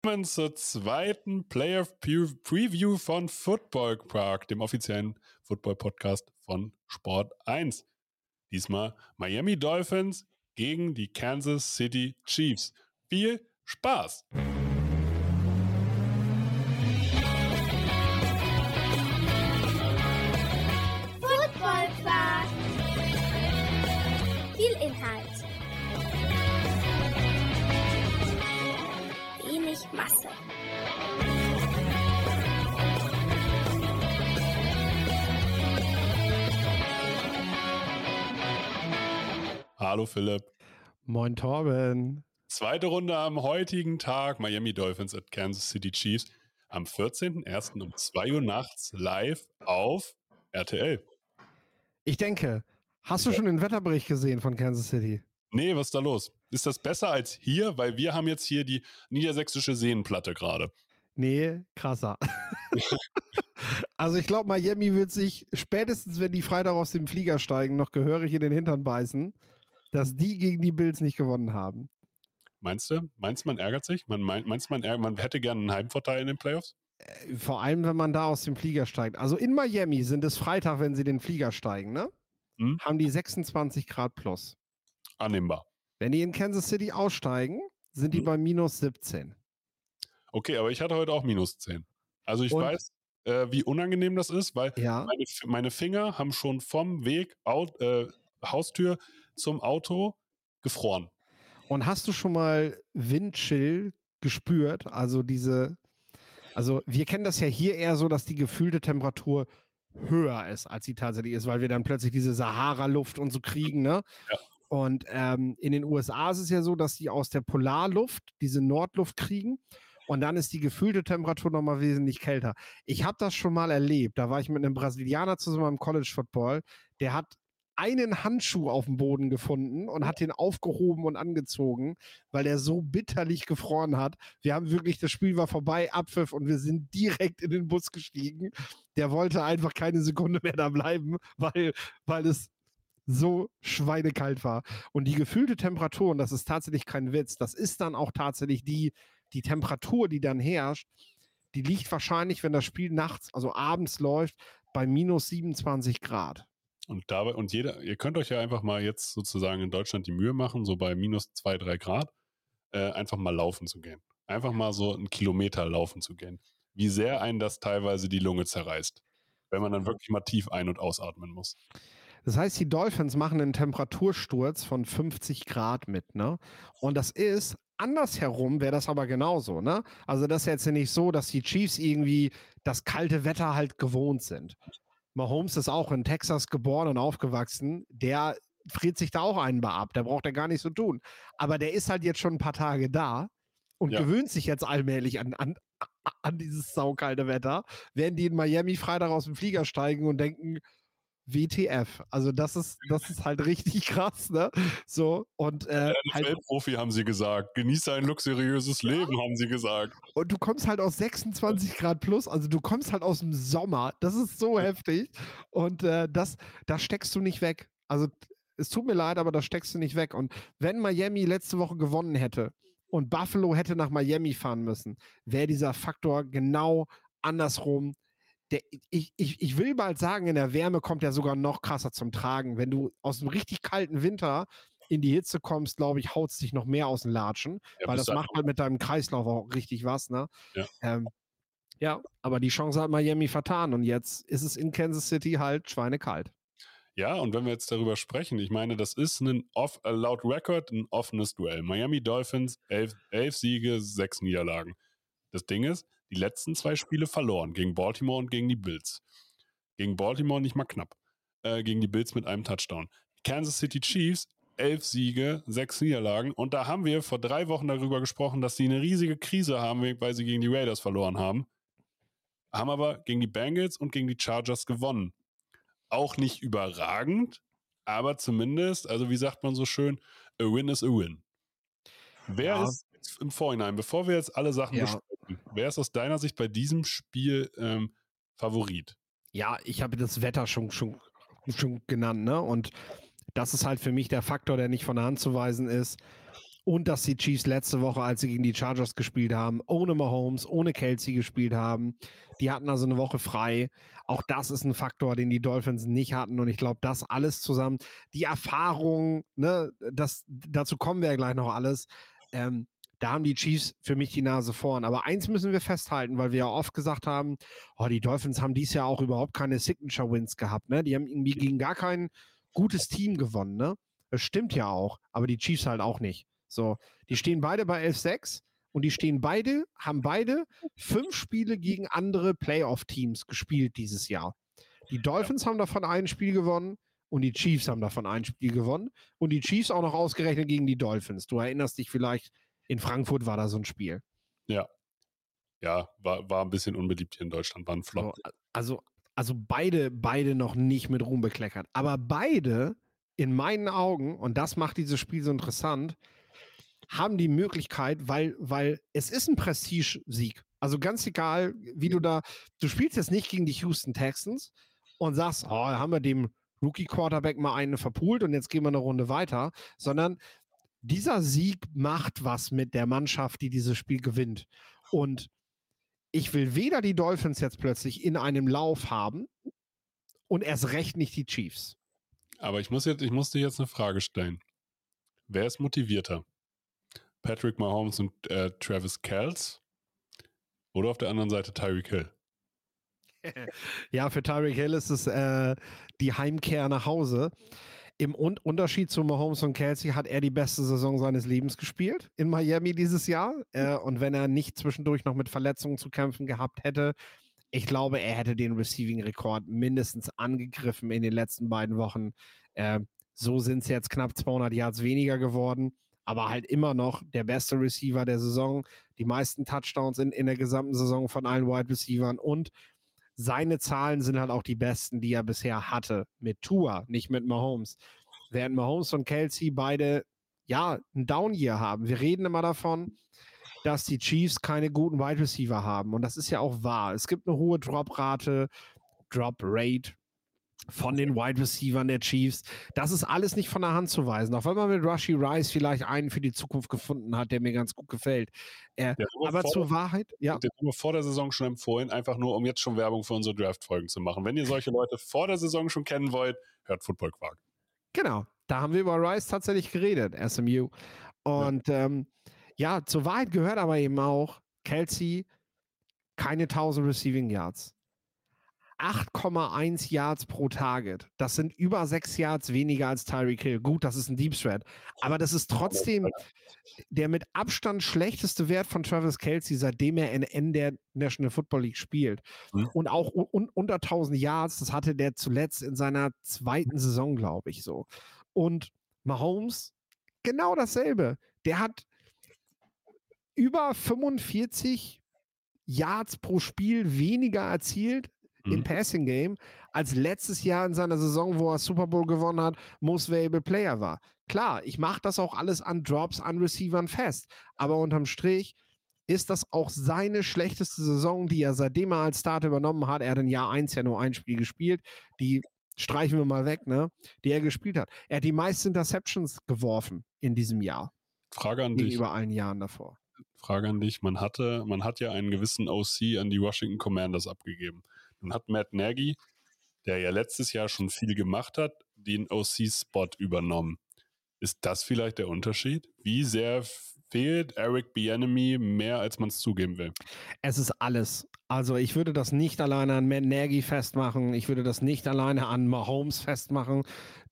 Willkommen zur zweiten Playoff Preview von Football Park, dem offiziellen Football Podcast von Sport 1. Diesmal Miami Dolphins gegen die Kansas City Chiefs. Viel Spaß! Wenig Masse. Hallo Philipp. Moin Torben. Zweite Runde am heutigen Tag. Miami Dolphins at Kansas City Chiefs. Am 14.01. um 2 Uhr nachts live auf RTL. Ich denke, hast du schon den Wetterbericht gesehen von Kansas City? Nee, was ist da los? Ist das besser als hier? Weil wir haben jetzt hier die niedersächsische Seenplatte gerade. Nee, krasser. also ich glaube, Miami wird sich spätestens, wenn die Freitag aus dem Flieger steigen, noch gehörig in den Hintern beißen, dass die gegen die Bills nicht gewonnen haben. Meinst du? Meinst du, man ärgert sich? Man meint, meinst man, man hätte gerne einen Heimvorteil in den Playoffs? Äh, Vor allem, wenn man da aus dem Flieger steigt. Also in Miami sind es Freitag, wenn sie den Flieger steigen, ne? Hm? Haben die 26 Grad plus. Annehmbar. Wenn die in Kansas City aussteigen, sind die Hm. bei minus 17. Okay, aber ich hatte heute auch minus 10. Also ich Und- weiß, äh, wie unangenehm das ist, weil Ja. meine, meine Finger haben schon vom Weg Out, äh, Haustür zum Auto gefroren. Und hast du schon mal Windchill gespürt? Also diese, also wir kennen das ja hier eher so, dass die gefühlte Temperatur höher ist, als sie tatsächlich ist, weil wir dann plötzlich diese Sahara-Luft und so kriegen, ne? Ja. Und ähm, in den USA ist es ja so, dass die aus der Polarluft diese Nordluft kriegen und dann ist die gefühlte Temperatur nochmal wesentlich kälter. Ich habe das schon mal erlebt. Da war ich mit einem Brasilianer zusammen im College Football. Der hat einen Handschuh auf dem Boden gefunden und hat den aufgehoben und angezogen, weil der so bitterlich gefroren hat. Wir haben wirklich, das Spiel war vorbei, Abpfiff und wir sind direkt in den Bus gestiegen. Der wollte einfach keine Sekunde mehr da bleiben, weil, weil es so schweinekalt war. Und die gefühlte Temperatur, und das ist tatsächlich kein Witz, das ist dann auch tatsächlich die, die Temperatur, die dann herrscht, die liegt wahrscheinlich, wenn das Spiel nachts, also abends läuft, bei minus 27 Grad. Und dabei, und jeder, ihr könnt euch ja einfach mal jetzt sozusagen in Deutschland die Mühe machen, so bei minus zwei, drei Grad, äh, einfach mal laufen zu gehen. Einfach mal so einen Kilometer laufen zu gehen. Wie sehr einen das teilweise die Lunge zerreißt. Wenn man dann wirklich mal tief ein- und ausatmen muss. Das heißt, die Dolphins machen einen Temperatursturz von 50 Grad mit, ne? Und das ist andersherum wäre das aber genauso, ne? Also das ist jetzt nicht so, dass die Chiefs irgendwie das kalte Wetter halt gewohnt sind. Mahomes ist auch in Texas geboren und aufgewachsen. Der friert sich da auch einen Bar ab. Der braucht ja gar nicht so tun. Aber der ist halt jetzt schon ein paar Tage da und Ja. gewöhnt sich jetzt allmählich an, an, an dieses saukalte Wetter. Während die in Miami Freitag aus dem Flieger steigen und denken, WTF. Also das ist, das ist halt richtig krass, ne? So, und, äh, halt, NFL-Profi haben sie gesagt. Genieße ein luxuriöses Leben, haben sie gesagt. und du kommst halt aus 26 Grad plus, also du kommst halt aus dem Sommer. Das ist so heftig. Und äh, das, das steckst du nicht weg. Also es tut mir leid, aber das steckst du nicht weg. Und wenn Miami letzte Woche gewonnen hätte und Buffalo hätte nach Miami fahren müssen, wäre dieser Faktor genau andersrum. Der, ich, ich, ich will bald sagen, in der Wärme kommt er sogar noch krasser zum Tragen. Wenn du aus dem richtig kalten Winter in die Hitze kommst, glaube ich, haut es dich noch mehr aus den Latschen, Ja, weil das macht halt mit deinem Kreislauf auch richtig was, ne? Ja. Ähm, ja, aber die Chance hat Miami vertan und jetzt ist es in Kansas City halt schweinekalt. Ja, und wenn wir jetzt darüber sprechen, ich meine, das ist ein off, laut Record ein offenes Duell. Miami Dolphins, elf, elf Siege, sechs Niederlagen. Das Ding ist, die letzten zwei Spiele verloren, gegen Baltimore und gegen die Bills. Gegen Baltimore nicht mal knapp. Äh, gegen die Bills mit einem Touchdown. Kansas City Chiefs, elf Siege, sechs Niederlagen. Und da haben wir vor drei Wochen darüber gesprochen, dass sie eine riesige Krise haben, weil sie gegen die Raiders verloren haben. Haben aber gegen die Bengals und gegen die Chargers gewonnen auch nicht überragend, aber zumindest, also wie sagt man so schön, a win is a win. Wer Ja. ist im Vorhinein, bevor wir jetzt alle Sachen Ja. Besprechen, wer ist aus deiner Sicht bei diesem Spiel ähm, Favorit? Ja, ich habe das Wetter schon, schon, schon genannt, ne? Und das ist halt für mich der Faktor, der nicht von der Hand zu weisen ist. Und dass die Chiefs letzte Woche, als sie gegen die Chargers gespielt haben, ohne Mahomes, ohne Kelsey gespielt haben. Die hatten also eine Woche frei. Auch das ist ein Faktor, den die Dolphins nicht hatten. Und ich glaube, das alles zusammen, die Erfahrung, ne, das, dazu kommen wir ja gleich noch alles. Ähm, da haben die Chiefs für mich die Nase vorn. Aber eins müssen wir festhalten, weil wir ja oft gesagt haben, oh, die Dolphins haben dies Jahr auch überhaupt keine Signature-Wins gehabt. Ne? Die haben irgendwie gegen gar kein gutes Team gewonnen. Ne? Das stimmt ja auch, aber die Chiefs halt auch nicht. So, die stehen beide bei 11-6 und die stehen beide, haben beide fünf Spiele gegen andere Playoff-Teams gespielt dieses Jahr. Die Dolphins haben davon ein Spiel gewonnen und die Chiefs haben davon ein Spiel gewonnen und die Chiefs auch noch ausgerechnet gegen die Dolphins. Du erinnerst dich vielleicht, in Frankfurt war da so ein Spiel. Ja. Ja, war, war ein bisschen unbeliebt hier in Deutschland, war ein Flop. So, also, also beide, beide noch nicht mit Ruhm bekleckert. Aber beide, in meinen Augen, und das macht dieses Spiel so interessant, haben die Möglichkeit, weil, weil es ist ein Prestige-Sieg. Also ganz egal, wie du da, du spielst jetzt nicht gegen die Houston Texans und sagst, oh, haben wir dem Rookie-Quarterback mal einen verpult und jetzt gehen wir eine Runde weiter, sondern dieser Sieg macht was mit der Mannschaft, die dieses Spiel gewinnt. Und ich will weder die Dolphins jetzt plötzlich in einem Lauf haben und erst recht nicht die Chiefs. Aber ich muss jetzt, ich muss dir jetzt eine Frage stellen. Wer ist motivierter? Patrick Mahomes und äh, Travis Kells oder auf der anderen Seite Tyreek Hill? ja, für Tyreek Hill ist es äh, die Heimkehr nach Hause. Im Un Unterschied zu Mahomes und Kelsey hat er die beste Saison seines Lebens gespielt in Miami dieses Jahr. Äh, und wenn er nicht zwischendurch noch mit Verletzungen zu kämpfen gehabt hätte, ich glaube, er hätte den Receiving-Rekord mindestens angegriffen in den letzten beiden Wochen. Äh, so sind es jetzt knapp 200 Yards weniger geworden aber halt immer noch der beste Receiver der Saison, die meisten Touchdowns in, in der gesamten Saison von allen Wide Receivern und seine Zahlen sind halt auch die besten, die er bisher hatte mit Tua, nicht mit Mahomes. Während Mahomes und Kelsey beide ja ein Down Year haben. Wir reden immer davon, dass die Chiefs keine guten Wide Receiver haben und das ist ja auch wahr. Es gibt eine hohe Drop-Rate, Drop-Rate, von den Wide Receivers der Chiefs. Das ist alles nicht von der Hand zu weisen. Auch wenn man mit Rushy Rice vielleicht einen für die Zukunft gefunden hat, der mir ganz gut gefällt. Äh, aber zur Wahrheit, ja. Den haben wir vor der Saison schon empfohlen, einfach nur, um jetzt schon Werbung für unsere Draft-Folgen zu machen. Wenn ihr solche Leute vor der Saison schon kennen wollt, hört Football Quark. Genau. Da haben wir über Rice tatsächlich geredet, SMU. Und ja. Ähm, ja, zur Wahrheit gehört aber eben auch, Kelsey, keine 1000 Receiving Yards. 8,1 Yards pro Target. Das sind über 6 Yards weniger als Tyreek Hill. Gut, das ist ein Deep Threat. Aber das ist trotzdem der mit Abstand schlechteste Wert von Travis Kelsey, seitdem er in, der National Football League spielt. Mhm. Und auch un, unter 1000 Yards, das hatte der zuletzt in seiner zweiten Saison, glaube ich, so. Und Mahomes, genau dasselbe. Der hat über 45 Yards pro Spiel weniger erzielt mhm. im Passing Game als letztes Jahr in seiner Saison, wo er Super Bowl gewonnen hat, Most Valuable Player war. Klar, ich mache das auch alles an Drops, an Receivern fest, aber unterm Strich ist das auch seine schlechteste Saison, die er seitdem er als Starter übernommen hat. Er hat in Jahr 1 ja nur ein Spiel gespielt, die streichen wir mal weg, ne? Die er gespielt hat. Er hat die meisten Interceptions geworfen in diesem Jahr. Frage an dich. Über allen Jahren davor. Frage an dich. Man hatte, man hat ja einen gewissen OC an die Washington Commanders abgegeben. Nun hat Matt Nagy, der ja letztes Jahr schon viel gemacht hat, den OC-Spot übernommen. Ist das vielleicht der Unterschied? Wie sehr fehlt Eric Bienemy mehr, als man es zugeben will? Es ist alles. Also ich würde das nicht alleine an Matt Nagy festmachen. Ich würde das nicht alleine an Mahomes festmachen.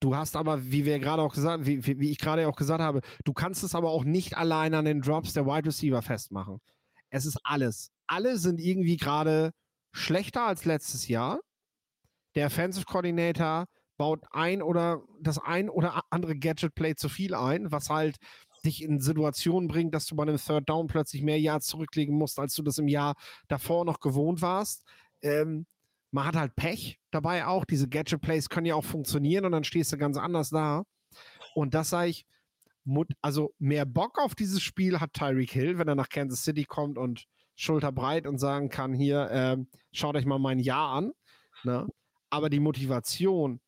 Du hast aber, wie wir gerade auch gesagt, wie, wie ich gerade auch gesagt habe, du kannst es aber auch nicht alleine an den Drops der Wide Receiver festmachen. Es ist alles. Alle sind irgendwie gerade schlechter als letztes Jahr. Der Offensive Coordinator baut ein oder das ein oder andere Gadget Play zu viel ein, was halt dich in Situationen bringt, dass du bei einem Third Down plötzlich mehr Yards zurücklegen musst, als du das im Jahr davor noch gewohnt warst. Ähm, man hat halt Pech dabei auch. Diese Gadget Plays können ja auch funktionieren und dann stehst du ganz anders da. Und das sage ich, also mehr Bock auf dieses Spiel hat Tyreek Hill, wenn er nach Kansas City kommt und schulterbreit und sagen kann, hier, äh, schaut euch mal mein Jahr an. Ne? Aber die Motivation,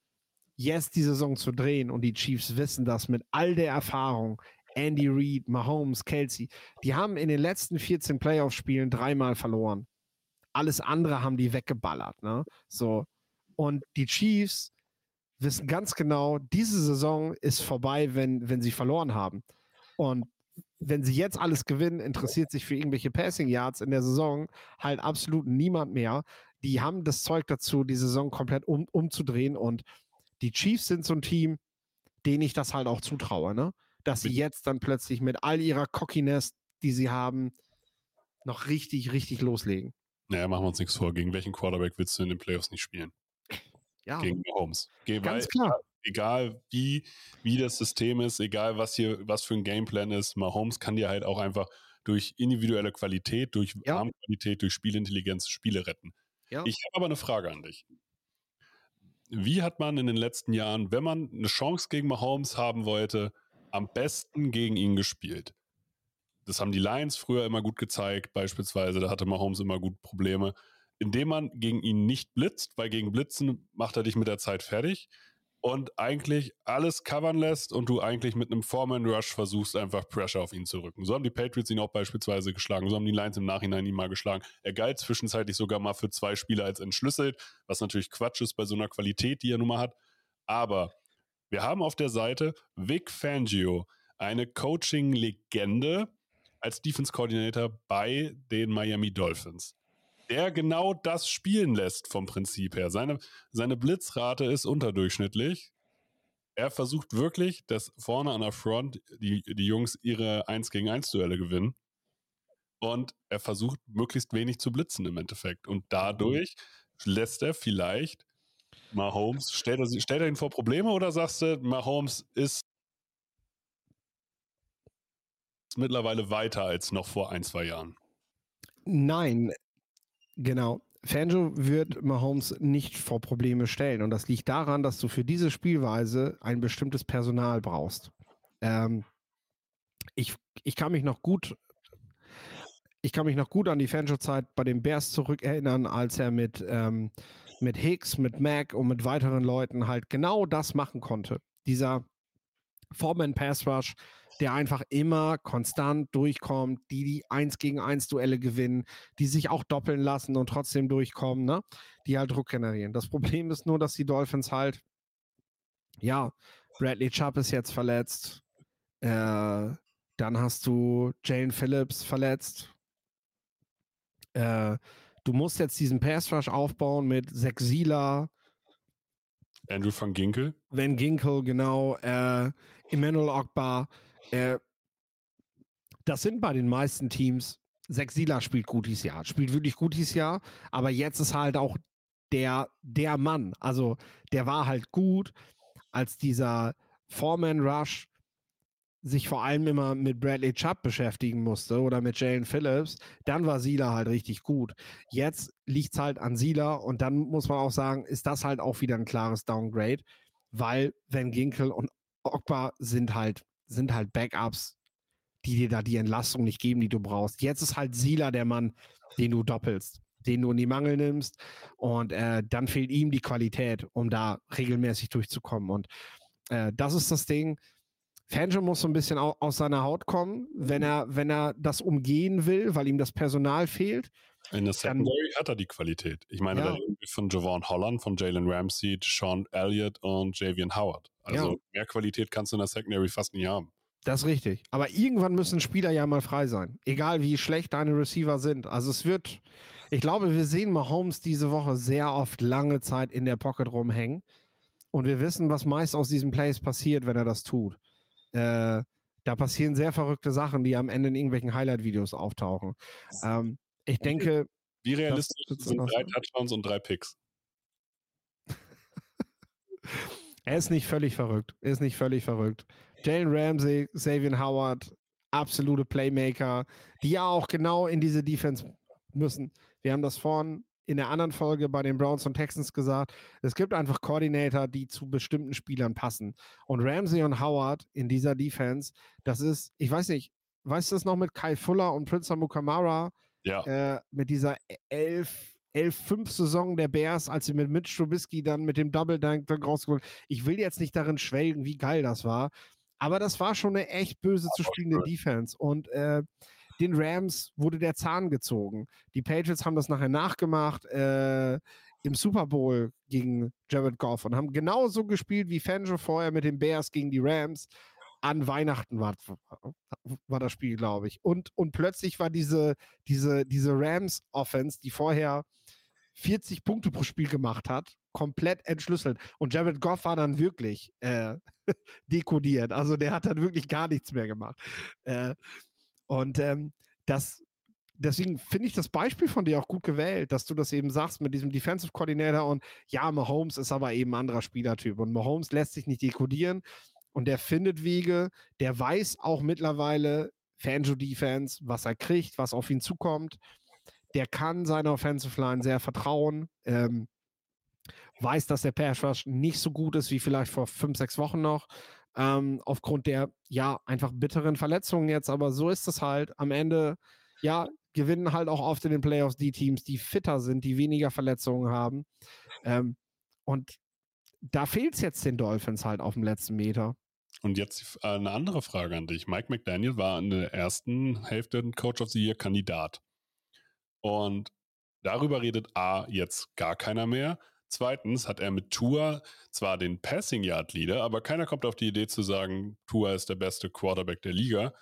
jetzt die Saison zu drehen und die Chiefs wissen das mit all der Erfahrung, Andy Reid, Mahomes, Kelsey, die haben in den letzten 14 Playoff-Spielen dreimal verloren. Alles andere haben die weggeballert. Ne? So. Und die Chiefs wissen ganz genau, diese Saison ist vorbei, wenn, wenn sie verloren haben. Und wenn sie jetzt alles gewinnen, interessiert sich für irgendwelche Passing Yards in der Saison halt absolut niemand mehr. Die haben das Zeug dazu, die Saison komplett um, umzudrehen. Und die Chiefs sind so ein Team, denen ich das halt auch zutraue, ne? Dass sie jetzt dann plötzlich mit all ihrer Cockiness, die sie haben, noch richtig, richtig loslegen. Naja, machen wir uns nichts vor. Gegen welchen Quarterback willst du in den Playoffs nicht spielen? Ja, Gegen Mahomes. Geh, ganz weil- klar. Egal wie, wie das System ist, egal was hier, was für ein Gameplan ist, Mahomes kann dir halt auch einfach durch individuelle Qualität, durch Ja. Armqualität, durch Spielintelligenz Spiele retten. Ja. Ich habe aber eine Frage an dich. Wie hat man in den letzten Jahren, wenn man eine Chance gegen Mahomes haben wollte, am besten gegen ihn gespielt? Das haben die Lions früher immer gut gezeigt, beispielsweise. Da hatte Mahomes immer gut Probleme. Indem man gegen ihn nicht blitzt, weil gegen Blitzen macht er dich mit der Zeit fertig und eigentlich alles covern lässt und du eigentlich mit einem Foreman-Rush versuchst, einfach Pressure auf ihn zu rücken. So haben die Patriots ihn auch beispielsweise geschlagen, so haben die Lions im Nachhinein ihn mal geschlagen. Er galt zwischenzeitlich sogar mal für zwei Spieler als entschlüsselt, was natürlich Quatsch ist bei so einer Qualität, die er nun mal hat. Aber wir haben auf der Seite Vic Fangio, eine Coaching-Legende als Defense-Coordinator bei den Miami Dolphins der genau das spielen lässt vom Prinzip her. Seine, seine Blitzrate ist unterdurchschnittlich. Er versucht wirklich, dass vorne an der Front die, die Jungs ihre 1 gegen 1 Duelle gewinnen. Und er versucht möglichst wenig zu blitzen im Endeffekt. Und dadurch lässt er vielleicht Mahomes, stellt er, stellt er ihn vor Probleme oder sagst du, Mahomes ist mittlerweile weiter als noch vor ein, zwei Jahren? Nein, genau. Fangio wird Mahomes nicht vor Probleme stellen. Und das liegt daran, dass du für diese Spielweise ein bestimmtes Personal brauchst. Ähm, ich, ich kann mich noch gut. Ich kann mich noch gut an die Fangio-Zeit bei den Bears zurückerinnern, als er mit, ähm, mit Hicks, mit Mac und mit weiteren Leuten halt genau das machen konnte. Dieser Foreman Pass Rush, der einfach immer konstant durchkommt, die die 1 gegen 1 Duelle gewinnen, die sich auch doppeln lassen und trotzdem durchkommen, ne? die halt Druck generieren. Das Problem ist nur, dass die Dolphins halt, ja, Bradley Chubb ist jetzt verletzt, äh, dann hast du Jane Phillips verletzt. Äh, du musst jetzt diesen Pass Rush aufbauen mit Sieler, Andrew van Ginkel? Van Ginkel, genau, äh, Emmanuel Ogbar. Äh, das sind bei den meisten Teams. Sieler spielt gut dieses Jahr, spielt wirklich gut dieses Jahr, aber jetzt ist halt auch der, der Mann. Also der war halt gut, als dieser Foreman Rush sich vor allem immer mit Bradley Chubb beschäftigen musste oder mit Jalen Phillips, dann war Sieler halt richtig gut. Jetzt liegt es halt an Sieler und dann muss man auch sagen, ist das halt auch wieder ein klares Downgrade, weil Van Ginkel und Ogba sind halt, sind halt Backups, die dir da die Entlastung nicht geben, die du brauchst. Jetzt ist halt Sieler der Mann, den du doppelst, den du in die Mangel nimmst und äh, dann fehlt ihm die Qualität, um da regelmäßig durchzukommen. Und äh, das ist das Ding. Fangio muss so ein bisschen au aus seiner Haut kommen, wenn er, wenn er das umgehen will, weil ihm das Personal fehlt. In der Secondary hat er die Qualität. Ich meine, Ja. von Javon Holland, von Jalen Ramsey, Sean Elliott und Javian Howard. Also Ja. mehr Qualität kannst du in der Secondary fast nie haben. Das ist richtig. Aber irgendwann müssen Spieler ja mal frei sein. Egal wie schlecht deine Receiver sind. Also es wird, ich glaube, wir sehen Mahomes diese Woche sehr oft lange Zeit in der Pocket rumhängen. Und wir wissen, was meist aus diesen Plays passiert, wenn er das tut. Äh, da passieren sehr verrückte Sachen, die am Ende in irgendwelchen Highlight-Videos auftauchen. Ähm, ich denke, Wie realistisch sind drei Touchdowns und drei Picks? Er ist nicht völlig verrückt. Er ist nicht völlig verrückt. Jalen Ramsey, Xavier Howard, absolute Playmaker, die ja auch genau in diese Defense müssen. Wir haben das vorhin in der anderen Folge bei den Browns und Texans gesagt. Es gibt einfach Koordinator, die zu bestimmten Spielern passen. Und Ramsey und Howard in dieser Defense, das ist, ich weiß nicht, weißt du das noch mit Kai Fuller und Prince Mukamara? Ja. äh, mit dieser 11, 11-5 Saison der Bears, als sie mit Mitch Trubisky dann mit dem Double Dunk dann rausgeholt. Ich will jetzt nicht darin schwelgen, wie geil das war, Aber das war schon eine echt böse zu spielende Defense. Und äh, den Rams wurde der Zahn gezogen. Die Patriots haben das nachher nachgemacht äh, im Super Bowl gegen Jared Goff und haben genauso gespielt wie Fangio vorher mit den Bears gegen die Rams. An Weihnachten war, war das Spiel, glaube ich. Und, und plötzlich war diese, diese, diese Rams-Offense, die vorher 40 Punkte pro Spiel gemacht hat, komplett entschlüsselt. Und Jared Goff war dann wirklich äh, dekodiert. Also der hat dann wirklich gar nichts mehr gemacht. Äh, und ähm, das, deswegen finde ich das Beispiel von dir auch gut gewählt, dass du das eben sagst mit diesem Defensive Coordinator und ja, Mahomes ist aber eben ein anderer Spielertyp und Mahomes lässt sich nicht dekodieren und der findet Wege, der weiß auch mittlerweile Fanjo Defense, was er kriegt, was auf ihn zukommt. Der kann seiner Offensive Line sehr vertrauen. Ähm, weiß, dass der Pass Rush nicht so gut ist wie vielleicht vor fünf, sechs Wochen noch ähm, aufgrund der ja einfach bitteren Verletzungen jetzt. Aber so ist es halt. Am Ende, ja, gewinnen halt auch oft in den Playoffs die Teams, die fitter sind, die weniger Verletzungen haben. Ähm, und da fehlt es jetzt den Dolphins halt auf dem letzten Meter. Und jetzt äh, eine andere Frage an dich. Mike McDaniel war in der ersten Hälfte Coach of the Year Kandidat. Und darüber redet A jetzt gar keiner mehr. Zweitens hat er mit Tour zwar den Passing Yard Leader, aber keiner kommt auf die Idee zu sagen, Tour ist der beste Quarterback der Liga.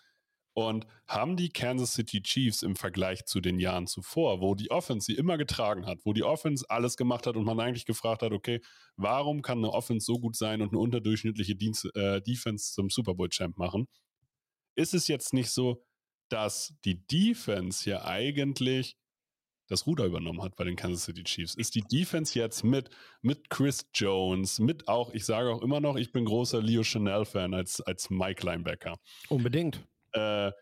Und haben die Kansas City Chiefs im Vergleich zu den Jahren zuvor, wo die Offense sie immer getragen hat, wo die Offense alles gemacht hat und man eigentlich gefragt hat, okay, warum kann eine Offense so gut sein und eine unterdurchschnittliche Dienst, äh, Defense zum Super Bowl Champ machen? Ist es jetzt nicht so, dass die Defense hier eigentlich das Ruder übernommen hat bei den Kansas City Chiefs, ist die Defense jetzt mit, mit Chris Jones, mit auch, ich sage auch immer noch, ich bin großer Leo Chanel-Fan als, als Mike Linebacker. Unbedingt. Äh,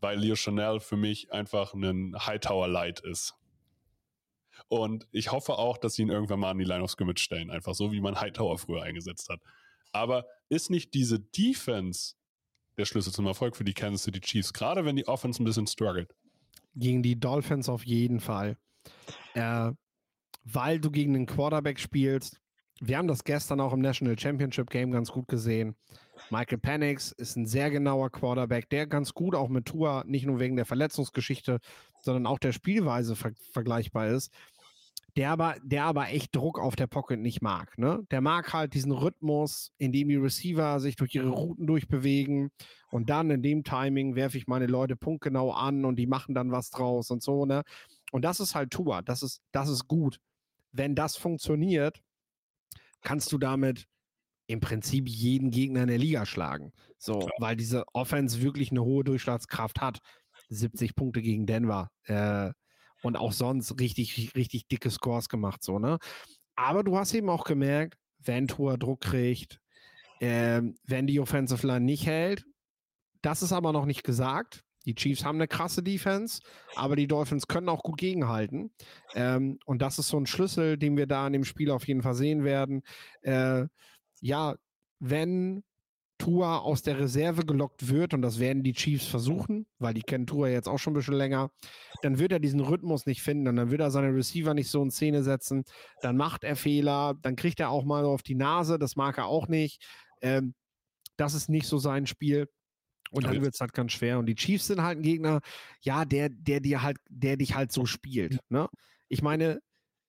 weil Leo Chanel für mich einfach ein Hightower Light ist. Und ich hoffe auch, dass sie ihn irgendwann mal an die Line of Scrimmage stellen, einfach so wie man Hightower früher eingesetzt hat. Aber ist nicht diese Defense der Schlüssel zum Erfolg für die Kansas City Chiefs, gerade wenn die Offense ein bisschen struggelt? Gegen die Dolphins auf jeden Fall. Äh, weil du gegen den Quarterback spielst. Wir haben das gestern auch im National Championship Game ganz gut gesehen. Michael Penix ist ein sehr genauer Quarterback, der ganz gut auch mit Tour, nicht nur wegen der Verletzungsgeschichte, sondern auch der Spielweise ver vergleichbar ist. Der aber, der aber echt Druck auf der Pocket nicht mag. Ne? Der mag halt diesen Rhythmus, in dem die Receiver sich durch ihre Routen durchbewegen und dann in dem Timing werfe ich meine Leute punktgenau an und die machen dann was draus und so, ne? Und das ist halt Tour. Das ist, das ist gut. Wenn das funktioniert, kannst du damit im Prinzip jeden Gegner in der Liga schlagen. So, Klar. weil diese Offense wirklich eine hohe Durchschlagskraft hat. 70 Punkte gegen Denver. Äh, und auch sonst richtig, richtig dicke Scores gemacht, so, ne? Aber du hast eben auch gemerkt, wenn Tour Druck kriegt, äh, wenn die Offensive Line nicht hält, das ist aber noch nicht gesagt. Die Chiefs haben eine krasse Defense, aber die Dolphins können auch gut gegenhalten. Ähm, und das ist so ein Schlüssel, den wir da in dem Spiel auf jeden Fall sehen werden. Äh, ja, wenn Tua aus der Reserve gelockt wird, und das werden die Chiefs versuchen, weil die kennen Tua jetzt auch schon ein bisschen länger, dann wird er diesen Rhythmus nicht finden und dann wird er seine Receiver nicht so in Szene setzen. Dann macht er Fehler, dann kriegt er auch mal auf die Nase, das mag er auch nicht. Ähm, das ist nicht so sein Spiel. Und dann wird es halt ganz schwer. Und die Chiefs sind halt ein Gegner, ja, der, der dir halt, der dich halt so spielt. Ne? Ich meine,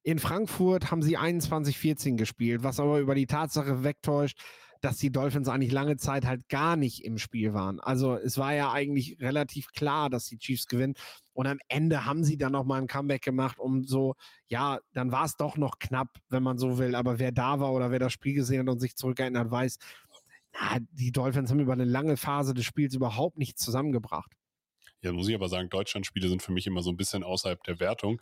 in Frankfurt haben sie 21-14 gespielt, was aber über die Tatsache wegtäuscht, dass die Dolphins eigentlich lange Zeit halt gar nicht im Spiel waren. Also es war ja eigentlich relativ klar, dass die Chiefs gewinnen. Und am Ende haben sie dann nochmal ein Comeback gemacht, um so, ja, dann war es doch noch knapp, wenn man so will. Aber wer da war oder wer das Spiel gesehen hat und sich zurückerinnert, weiß, na, die Dolphins haben über eine lange Phase des Spiels überhaupt nichts zusammengebracht. Ja, muss ich aber sagen, Deutschlandspiele sind für mich immer so ein bisschen außerhalb der Wertung.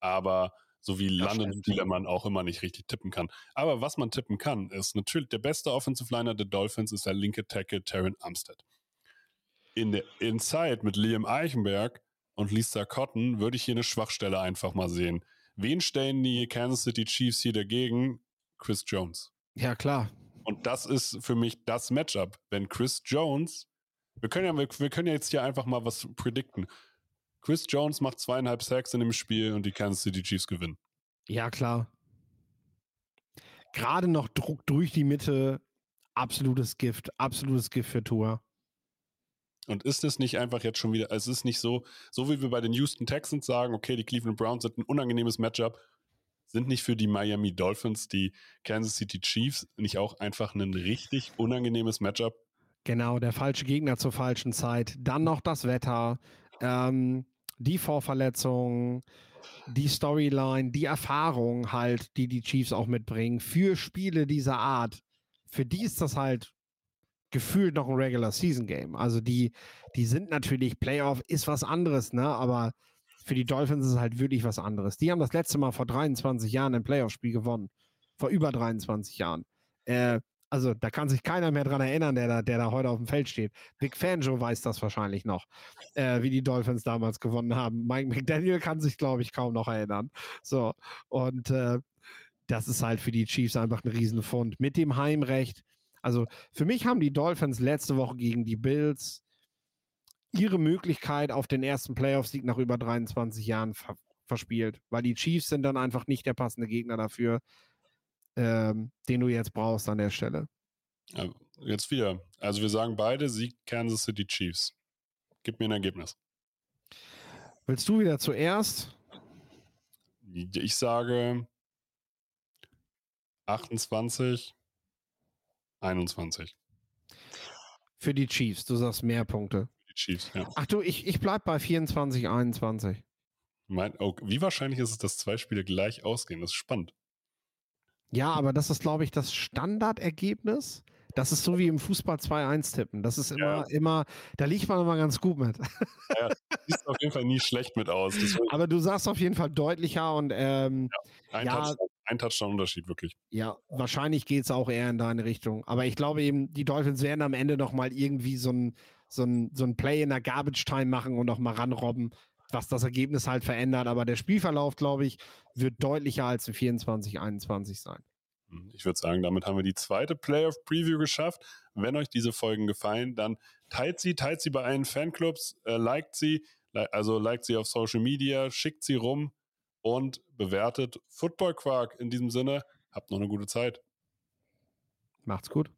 Aber so wie London-Spiele man auch immer nicht richtig tippen kann. Aber was man tippen kann, ist natürlich der beste Offensive Liner der Dolphins ist der linke Tackle Terran Armstead. In der Inside mit Liam Eichenberg und Lisa Cotton würde ich hier eine Schwachstelle einfach mal sehen. Wen stellen die Kansas City Chiefs hier dagegen? Chris Jones. Ja, klar. Und das ist für mich das Matchup. Wenn Chris Jones, wir können ja, wir, wir können ja jetzt hier einfach mal was predikten. Chris Jones macht zweieinhalb Sacks in dem Spiel und die Kansas City Chiefs gewinnen. Ja, klar. Gerade noch Druck durch die Mitte, absolutes Gift, absolutes Gift für Tour. Und ist es nicht einfach jetzt schon wieder, es ist nicht so, so wie wir bei den Houston Texans sagen, okay, die Cleveland Browns sind ein unangenehmes Matchup, sind nicht für die Miami Dolphins die Kansas City Chiefs nicht auch einfach ein richtig unangenehmes Matchup? Genau, der falsche Gegner zur falschen Zeit. Dann noch das Wetter, ähm, die Vorverletzungen, die Storyline, die Erfahrung halt, die die Chiefs auch mitbringen für Spiele dieser Art. Für die ist das halt gefühlt noch ein Regular Season Game. Also die, die sind natürlich Playoff ist was anderes, ne? Aber für die Dolphins ist es halt wirklich was anderes. Die haben das letzte Mal vor 23 Jahren ein Playoff-Spiel gewonnen. Vor über 23 Jahren. Äh, also da kann sich keiner mehr dran erinnern, der da, der da heute auf dem Feld steht. Vic Fangio weiß das wahrscheinlich noch, äh, wie die Dolphins damals gewonnen haben. Mike McDaniel kann sich, glaube ich, kaum noch erinnern. So, und äh, das ist halt für die Chiefs einfach ein Riesenfund. Mit dem Heimrecht. Also für mich haben die Dolphins letzte Woche gegen die Bills ihre Möglichkeit auf den ersten Playoff-Sieg nach über 23 Jahren ver verspielt, weil die Chiefs sind dann einfach nicht der passende Gegner dafür, ähm, den du jetzt brauchst an der Stelle. Ja, jetzt wieder. Also wir sagen beide Sieg Kansas City Chiefs. Gib mir ein Ergebnis. Willst du wieder zuerst? Ich sage 28, 21. Für die Chiefs, du sagst mehr Punkte. Chiefs, ja. Ach du, ich, ich bleib bei 24, 21. Mein, oh, wie wahrscheinlich ist es, dass zwei Spiele gleich ausgehen? Das ist spannend. Ja, aber das ist, glaube ich, das Standardergebnis. Das ist so wie im Fußball 2-1 tippen. Das ist immer, ja. immer, da liegt man immer ganz gut mit. Ja, sieht auf jeden Fall nie schlecht mit aus. Aber du sagst auf jeden Fall deutlicher und ähm, ja, ein, ja, Touchdown, ein Touchdown-Unterschied, wirklich. Ja, wahrscheinlich geht es auch eher in deine Richtung. Aber ich glaube eben, die Dolphins werden am Ende noch mal irgendwie so ein, so ein, so ein Play in der Garbage Time machen und noch mal ranrobben, was das Ergebnis halt verändert. Aber der Spielverlauf, glaube ich, wird deutlicher als ein 24-21 sein. Hm, ich würde sagen, damit haben wir die zweite Playoff-Preview geschafft. Wenn euch diese Folgen gefallen, dann teilt sie, teilt sie bei allen Fanclubs, äh, liked sie, also liked sie auf Social Media, schickt sie rum und bewertet Football Quark. In diesem Sinne, habt noch eine gute Zeit. Macht's gut.